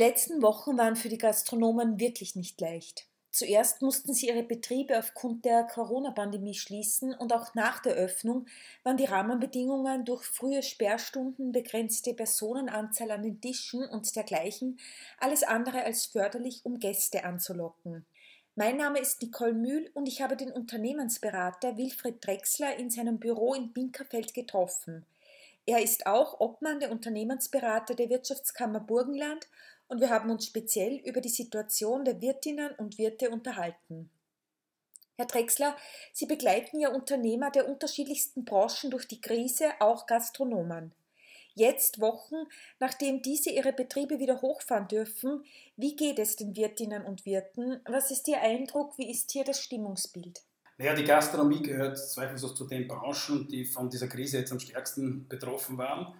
letzten Wochen waren für die Gastronomen wirklich nicht leicht. Zuerst mussten sie ihre Betriebe aufgrund der Corona-Pandemie schließen und auch nach der Öffnung waren die Rahmenbedingungen durch frühe Sperrstunden, begrenzte Personenanzahl an den Tischen und dergleichen alles andere als förderlich, um Gäste anzulocken. Mein Name ist Nicole Mühl und ich habe den Unternehmensberater Wilfried Drexler in seinem Büro in Binkerfeld getroffen. Er ist auch Obmann der Unternehmensberater der Wirtschaftskammer Burgenland und wir haben uns speziell über die Situation der Wirtinnen und Wirte unterhalten. Herr Drexler, Sie begleiten ja Unternehmer der unterschiedlichsten Branchen durch die Krise, auch Gastronomen. Jetzt, Wochen, nachdem diese ihre Betriebe wieder hochfahren dürfen, wie geht es den Wirtinnen und Wirten? Was ist Ihr Eindruck? Wie ist hier das Stimmungsbild? Naja, die Gastronomie gehört zweifellos zu den Branchen, die von dieser Krise jetzt am stärksten betroffen waren.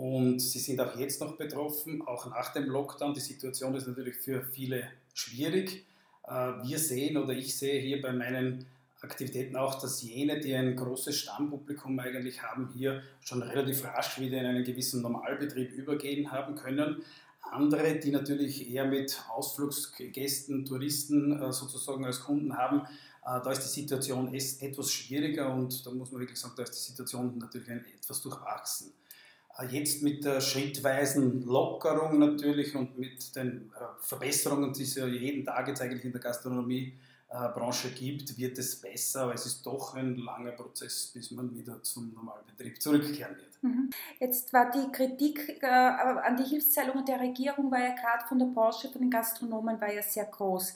Und sie sind auch jetzt noch betroffen, auch nach dem Lockdown. Die Situation ist natürlich für viele schwierig. Äh, wir sehen oder ich sehe hier bei meinen Aktivitäten auch, dass jene, die ein großes Stammpublikum eigentlich haben, hier schon relativ rasch wieder in einen gewissen Normalbetrieb übergehen haben können. Andere, die natürlich eher mit Ausflugsgästen, Touristen äh, sozusagen als Kunden haben, äh, da ist die Situation etwas schwieriger und da muss man wirklich sagen, da ist die Situation natürlich etwas durchwachsen. Jetzt mit der schrittweisen Lockerung natürlich und mit den äh, Verbesserungen, die es ja jeden Tag jetzt eigentlich in der Gastronomiebranche gibt, wird es besser, aber es ist doch ein langer Prozess, bis man wieder zum Normalbetrieb zurückkehren wird. Mhm. Jetzt war die Kritik äh, an die Hilfszahlungen der Regierung, war ja gerade von der Branche, von den Gastronomen, war ja sehr groß.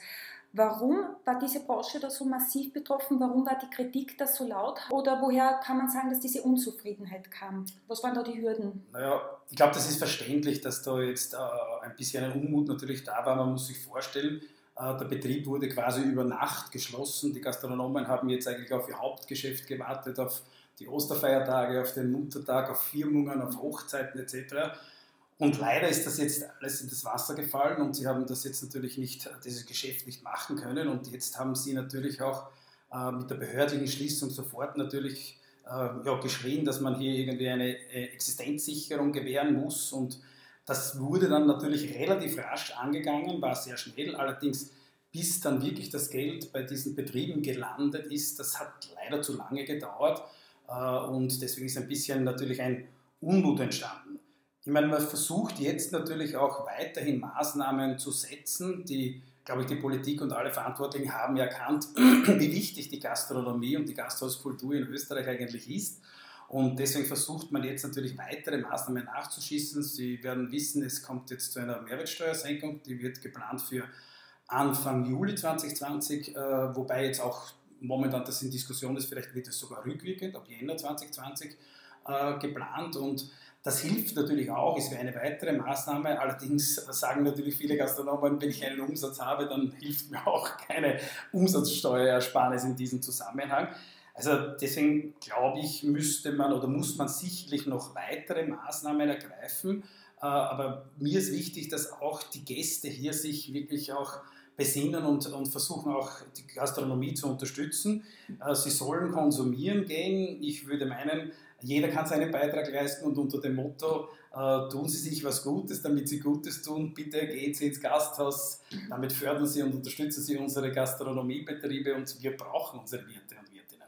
Warum war diese Branche da so massiv betroffen? Warum war die Kritik da so laut? Oder woher kann man sagen, dass diese Unzufriedenheit kam? Was waren da die Hürden? Naja, ich glaube, das ist verständlich, dass da jetzt äh, ein bisschen ein Unmut natürlich da war. Man muss sich vorstellen, äh, der Betrieb wurde quasi über Nacht geschlossen. Die Gastronomen haben jetzt eigentlich auf ihr Hauptgeschäft gewartet, auf die Osterfeiertage, auf den Muttertag, auf Firmungen, auf Hochzeiten etc. Und leider ist das jetzt alles in das Wasser gefallen und sie haben das jetzt natürlich nicht, dieses Geschäft nicht machen können. Und jetzt haben sie natürlich auch äh, mit der behördlichen Schließung sofort natürlich äh, ja, geschrien, dass man hier irgendwie eine äh, Existenzsicherung gewähren muss. Und das wurde dann natürlich relativ rasch angegangen, war sehr schnell. Allerdings, bis dann wirklich das Geld bei diesen Betrieben gelandet ist, das hat leider zu lange gedauert. Äh, und deswegen ist ein bisschen natürlich ein Unmut entstanden. Ich meine, man versucht jetzt natürlich auch weiterhin Maßnahmen zu setzen, die, glaube ich, die Politik und alle Verantwortlichen haben erkannt, wie wichtig die Gastronomie und die Gasthauskultur in Österreich eigentlich ist. Und deswegen versucht man jetzt natürlich weitere Maßnahmen nachzuschießen. Sie werden wissen, es kommt jetzt zu einer Mehrwertsteuersenkung, die wird geplant für Anfang Juli 2020, äh, wobei jetzt auch momentan das in Diskussion ist, vielleicht wird es sogar rückwirkend ab Jänner 2020 äh, geplant. Und das hilft natürlich auch, ist eine weitere Maßnahme. Allerdings sagen natürlich viele Gastronomen, wenn ich einen Umsatz habe, dann hilft mir auch keine Umsatzsteuerersparnis in diesem Zusammenhang. Also deswegen glaube ich, müsste man oder muss man sicherlich noch weitere Maßnahmen ergreifen. Äh, aber mir ist wichtig, dass auch die Gäste hier sich wirklich auch besinnen und, und versuchen auch die Gastronomie zu unterstützen. Äh, sie sollen konsumieren gehen. Ich würde meinen, jeder kann seinen Beitrag leisten und unter dem Motto, äh, tun Sie sich was Gutes, damit Sie Gutes tun, bitte gehen Sie ins Gasthaus, damit fördern Sie und unterstützen Sie unsere Gastronomiebetriebe und wir brauchen unsere Wirte und Wirtinnen.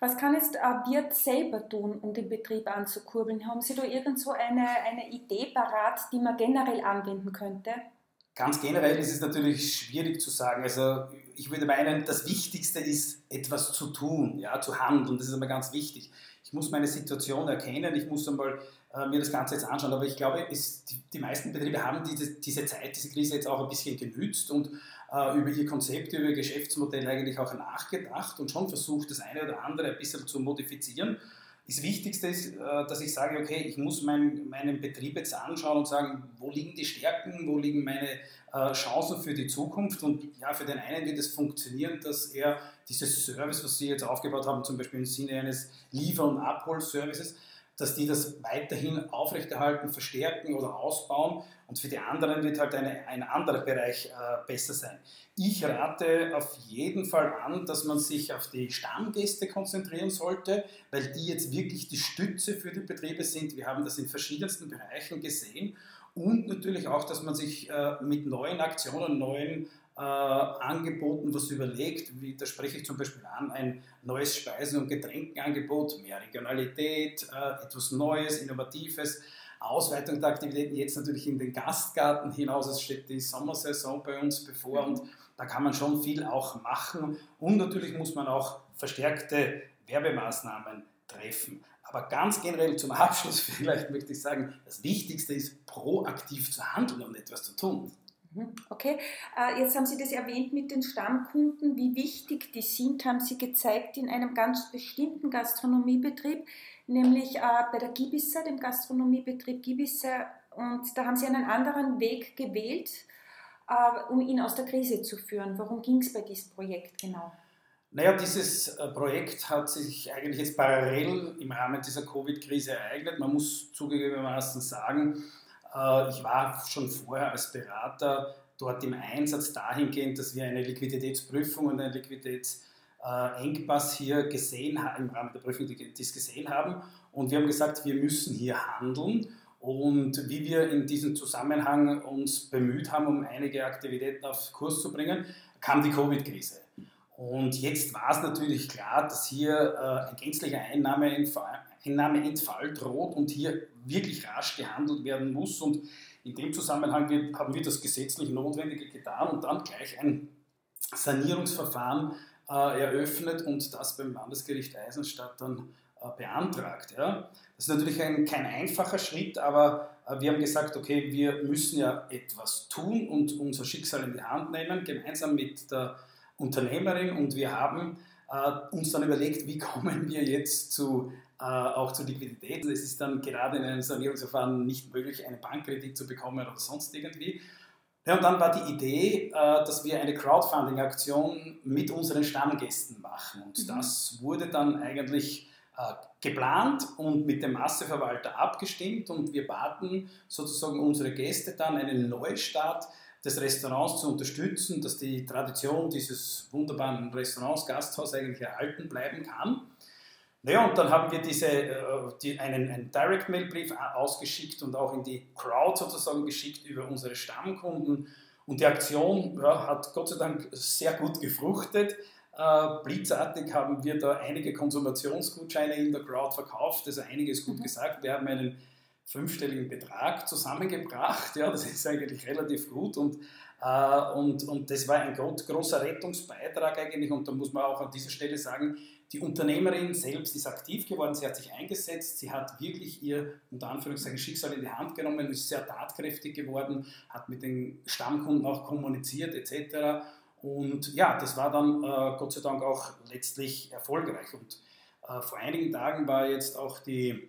Was kann jetzt ein Wirt selber tun, um den Betrieb anzukurbeln? Haben Sie da irgend so eine, eine Idee parat, die man generell anwenden könnte? Ganz generell ist es natürlich schwierig zu sagen. Also ich würde meinen, das Wichtigste ist, etwas zu tun, ja, zu handeln. Das ist immer ganz wichtig ich muss meine Situation erkennen, ich muss einmal äh, mir das Ganze jetzt anschauen. Aber ich glaube, es, die, die, meisten Betriebe haben diese, diese Zeit, diese Krise jetzt auch ein bisschen genützt und äh, über ihr Konzept, über ihr Geschäftsmodell eigentlich auch nachgedacht und schon versucht, das eine oder andere ein bisschen zu modifizieren. Das Wichtigste ist, äh, dass ich sage, okay, ich muss mein, meinen Betrieb jetzt anschauen und sagen, wo liegen die Stärken, wo liegen meine äh, Chancen für die Zukunft. Und ja, für den einen wird es funktionieren, dass er dieses Service, was Sie jetzt aufgebaut haben, zum Beispiel im Sinne eines Liefer- und Abholservices, dass die das weiterhin aufrechterhalten, verstärken oder ausbauen. Und für die anderen wird halt eine, ein anderer Bereich äh, besser sein. Ich rate auf jeden Fall an, dass man sich auf die Stammgäste konzentrieren sollte, weil die jetzt wirklich die Stütze für die Betriebe sind. Wir haben das in verschiedensten Bereichen gesehen. und natürlich auch, dass man sich äh, mit neuen Aktionen, neuen äh, Angeboten was überlegt, wie, da spreche ich zum Beispiel an, ein neues Speisen- und Getränkenangebot, mehr Regionalität, äh, etwas Neues, Innovatives, Ausweitung der Aktivitäten jetzt natürlich in den Gastgarten hinaus. Es steht die Sommersaison bei uns bevor und da kann man schon viel auch machen und natürlich muss man auch verstärkte Werbemaßnahmen treffen. Aber ganz generell zum Abschluss vielleicht möchte ich sagen, das Wichtigste ist, proaktiv zu handeln und etwas zu tun. Mhm, okay, äh, jetzt haben Sie das erwähnt mit den Stammkunden. Wie wichtig die sind, haben Sie gezeigt in einem ganz bestimmten Gastronomiebetrieb, nämlich äh, bei der Gibisser, dem Gastronomiebetrieb Gibisser. Und da haben Sie einen anderen Weg gewählt, äh, um ihn aus der Krise zu führen. Worum ging es bei diesem Projekt genau? Naja, dieses Projekt hat sich eigentlich jetzt parallel im Rahmen dieser Covid-Krise ereignet. Man muss zugegebenermaßen sagen, ich war schon vorher als Berater dort im Einsatz dahingehend, dass wir eine Liquiditätsprüfung und einen Liquiditätsengpass hier gesehen haben, im Rahmen der Prüfung dies gesehen haben. Und wir haben gesagt, wir müssen hier handeln. Und wie wir in diesem Zusammenhang uns bemüht haben, um einige Aktivitäten auf Kurs zu bringen, kam die Covid-Krise. Und jetzt war es natürlich klar, dass hier äh, ein gänzlicher Einnahmeentfall, Einnahmeentfall droht und hier wirklich rasch gehandelt werden muss. Und in dem Zusammenhang haben wir das gesetzlich Notwendige getan und dann gleich ein Sanierungsverfahren äh, eröffnet und das beim Landesgericht Eisenstadt dann äh, beantragt. Ja. Das ist natürlich ein, kein einfacher Schritt, aber äh, wir haben gesagt, okay, wir müssen ja etwas tun und unser Schicksal in die Hand nehmen, gemeinsam mit der Unternehmerin und wir haben uns dann überlegt, wie kommen wir jetzt zu, äh, auch zu Liquidität. Es ist dann gerade in einem Sanierungsverfahren nicht möglich, einen Bankkredit zu bekommen oder sonst irgendwie. Ja, und dann war die Idee, äh, dass wir eine Crowdfunding-Aktion mit unseren Stammgästen machen. Und mhm. das wurde dann eigentlich äh, geplant und mit dem Masseverwalter abgestimmt und wir baten sozusagen unsere Gäste dann einen Neustart des Restaurants zu unterstützen, dass die Tradition dieses wunderbaren Restaurants, Gasthaus eigentlich erhalten bleiben kann. Naja, und dann haben wir diese, äh, die, einen, einen Direct-Mail-Brief ausgeschickt und auch in die Crowd sozusagen geschickt über unsere Stammkunden. Und die Aktion ja, hat Gott sei Dank sehr gut gefruchtet. Äh, blitzartig haben wir da einige Konsumationsgutscheine in der Crowd verkauft, also einiges gut mhm. gesagt. Wir haben einen fünfstelligen Betrag zusammengebracht. Ja, das ist eigentlich relativ gut und, äh, und, und das war ein großer Rettungsbeitrag eigentlich und da muss man auch an dieser Stelle sagen, die Unternehmerin selbst ist aktiv geworden, sie hat sich eingesetzt, sie hat wirklich ihr, unter Anführungszeichen, Schicksal in die Hand genommen, ist sehr tatkräftig geworden, hat mit den Stammkunden auch kommuniziert etc. Und ja, das war dann äh, Gott sei Dank auch letztlich erfolgreich. Und äh, vor einigen Tagen war jetzt auch die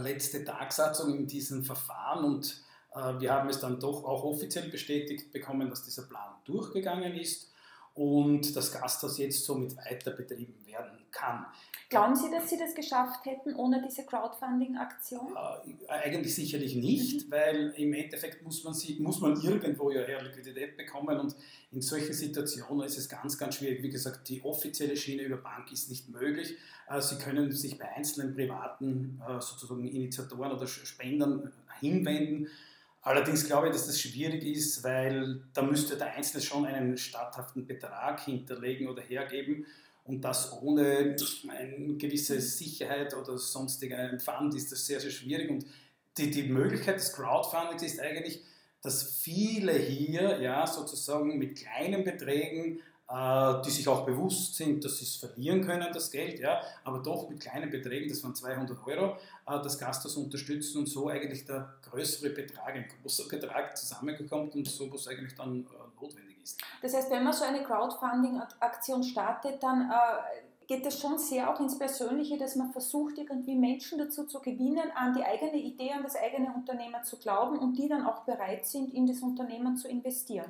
letzte Tagsatzung in diesem Verfahren und äh, wir haben es dann doch auch offiziell bestätigt bekommen, dass dieser Plan durchgegangen ist und das Gasthaus jetzt somit weiter betrieben werden kann. Glauben Sie, dass Sie das geschafft hätten ohne diese Crowdfunding-Aktion? Äh, eigentlich sicherlich nicht, mhm. weil im Endeffekt muss man, sie, muss man irgendwo ja her Liquidität bekommen und in solchen Situationen ist es ganz, ganz schwierig. Wie gesagt, die offizielle Schiene über Bank ist nicht möglich. Äh, sie können sich bei einzelnen privaten äh, sozusagen Initiatoren oder Spendern hinwenden. Allerdings glaube ich, dass das schwierig ist, weil da müsste der Einzelne schon einen statthaften Betrag hinterlegen oder hergeben. Und das ohne eine gewisse Sicherheit oder sonstigen Fund ist das sehr, sehr schwierig. Und die, die Möglichkeit des Crowdfundings ist eigentlich, dass viele hier ja, sozusagen mit kleinen Beträgen, äh, die sich auch bewusst sind, dass sie es verlieren können, das Geld, ja, aber doch mit kleinen Beträgen, das waren 200 Euro, äh, das Gasthaus unterstützen und so eigentlich der größere Betrag, ein großer Betrag zusammengekommen und so was eigentlich dann äh, notwendig ist. Das heißt, wenn man so eine Crowdfunding-Aktion startet, dann äh, geht es schon sehr auch ins Persönliche, dass man versucht, irgendwie Menschen dazu zu gewinnen, an die eigene Idee, an das eigene Unternehmen zu glauben und die dann auch bereit sind, in das Unternehmen zu investieren.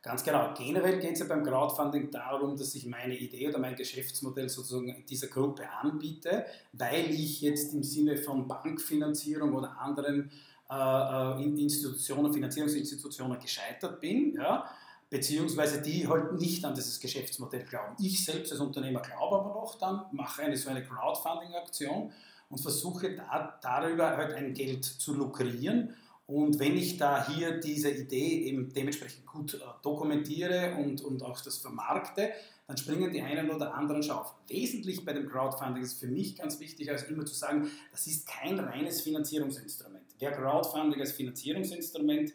Ganz genau. Generell geht es ja beim Crowdfunding darum, dass ich meine Idee oder mein Geschäftsmodell sozusagen dieser Gruppe anbiete, weil ich jetzt im Sinne von Bankfinanzierung oder anderen äh, äh Institutionen, Finanzierungsinstitutionen gescheitert bin. Ja beziehungsweise die halt nicht an dieses Geschäftsmodell glauben. Ich selbst als Unternehmer glaube aber noch dann, mache eine so eine Crowdfunding-Aktion und versuche da, darüber halt ein Geld zu lukrieren Und wenn ich da hier diese Idee eben dementsprechend gut äh, dokumentiere und, und auch das vermarkte, dann springen die einen oder anderen schon auf. Wesentlich bei dem Crowdfunding ist für mich ganz wichtig, als immer zu sagen, das ist kein reines Finanzierungsinstrument. Wer Crowdfunding als Finanzierungsinstrument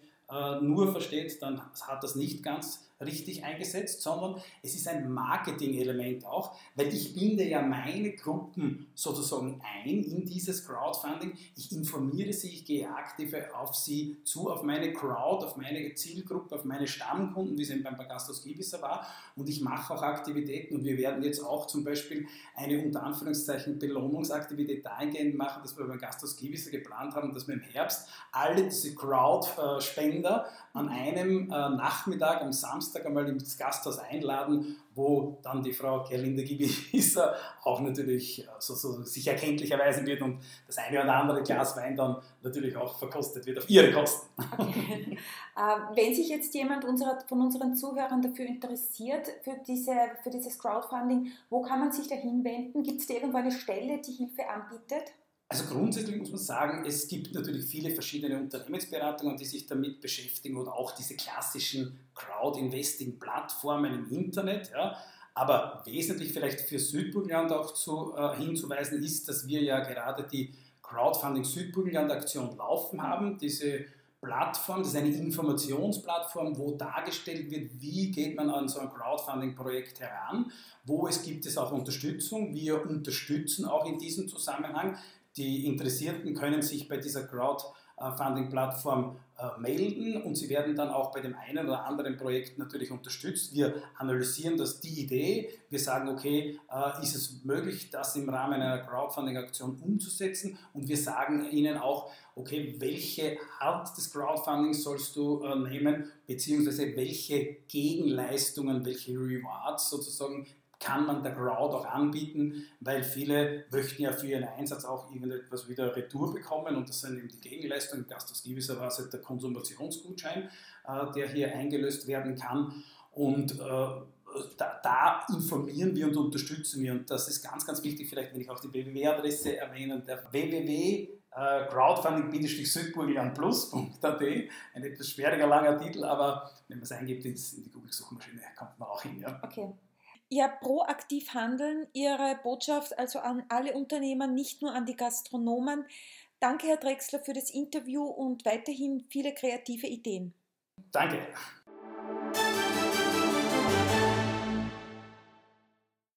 nur versteht, dann hat das nicht ganz richtig eingesetzt, sondern es ist ein Marketing-Element auch, weil ich binde ja meine Gruppen sozusagen ein in dieses Crowdfunding. Ich informiere sie, ich gehe aktiv auf sie zu, auf meine Crowd, auf meine Zielgruppe, auf meine Stammkunden, wie es eben beim Bagastos Ibiza war. Und ich mache auch Aktivitäten und wir werden jetzt auch zum Beispiel eine unter Anführungszeichen Belohnungsaktivität dahingehend machen, dass wir beim Gastos Ibiza geplant haben, dass wir im Herbst alle diese Crowd-Spender an einem äh, Nachmittag am Samstag einmal ins Gasthaus einladen, wo dann die Frau Gerlinde Gibiser auch natürlich äh, so, so sich erkenntlich erweisen wird und das eine oder andere Glas Wein dann natürlich auch verkostet wird auf ihre Kosten. Okay. äh, wenn sich jetzt jemand unserer, von unseren Zuhörern dafür interessiert, für, diese, für dieses Crowdfunding, wo kann man sich da hinwenden? Gibt es da irgendwo eine Stelle, die Hilfe anbietet? Also grundsätzlich muss man sagen, es gibt natürlich viele verschiedene Unternehmensberatungen, die sich damit beschäftigen oder auch diese klassischen Crowd-Investing-Plattformen im Internet. Ja. Aber wesentlich vielleicht für Südburgenland auch zu, äh, hinzuweisen ist, dass wir ja gerade die Crowdfunding Südburgenland-Aktion laufen haben. Diese Plattform, das ist eine Informationsplattform, wo dargestellt wird, wie geht man an so ein Crowdfunding-Projekt heran, wo es gibt es auch Unterstützung. Wir unterstützen auch in diesem Zusammenhang die Interessierten können sich bei dieser Crowdfunding-Plattform äh, melden und sie werden dann auch bei dem einen oder anderen Projekt natürlich unterstützt. Wir analysieren das die Idee, wir sagen, okay, äh, ist es möglich, das im Rahmen einer Crowdfunding-Aktion umzusetzen und wir sagen ihnen auch, okay, welche Art des Crowdfundings sollst du äh, nehmen, beziehungsweise welche Gegenleistungen, welche Rewards sozusagen kann man der Crowd auch anbieten, weil viele möchten ja für ihren Einsatz auch irgendetwas wieder retour bekommen und das sind eben die Gegenleistungen. Gastos gewisserweise der Konsumationsgutschein, äh, der hier eingelöst werden kann. Und äh, da, da, informieren wir und unterstützen wir. Und das ist ganz, ganz wichtig. Vielleicht will ich auch die www-Adresse erwähnen: der www crowdfunding-südburgenlandplus.at. Ein etwas schwieriger, langer Titel, aber wenn man es eingibt in die Google-Suchmaschine, kommt man auch hin. Ja. Okay ja proaktiv handeln, Ihre Botschaft also an alle Unternehmer, nicht nur an die Gastronomen. Danke, Herr Drexler, für das Interview und weiterhin viele kreative Ideen. Danke.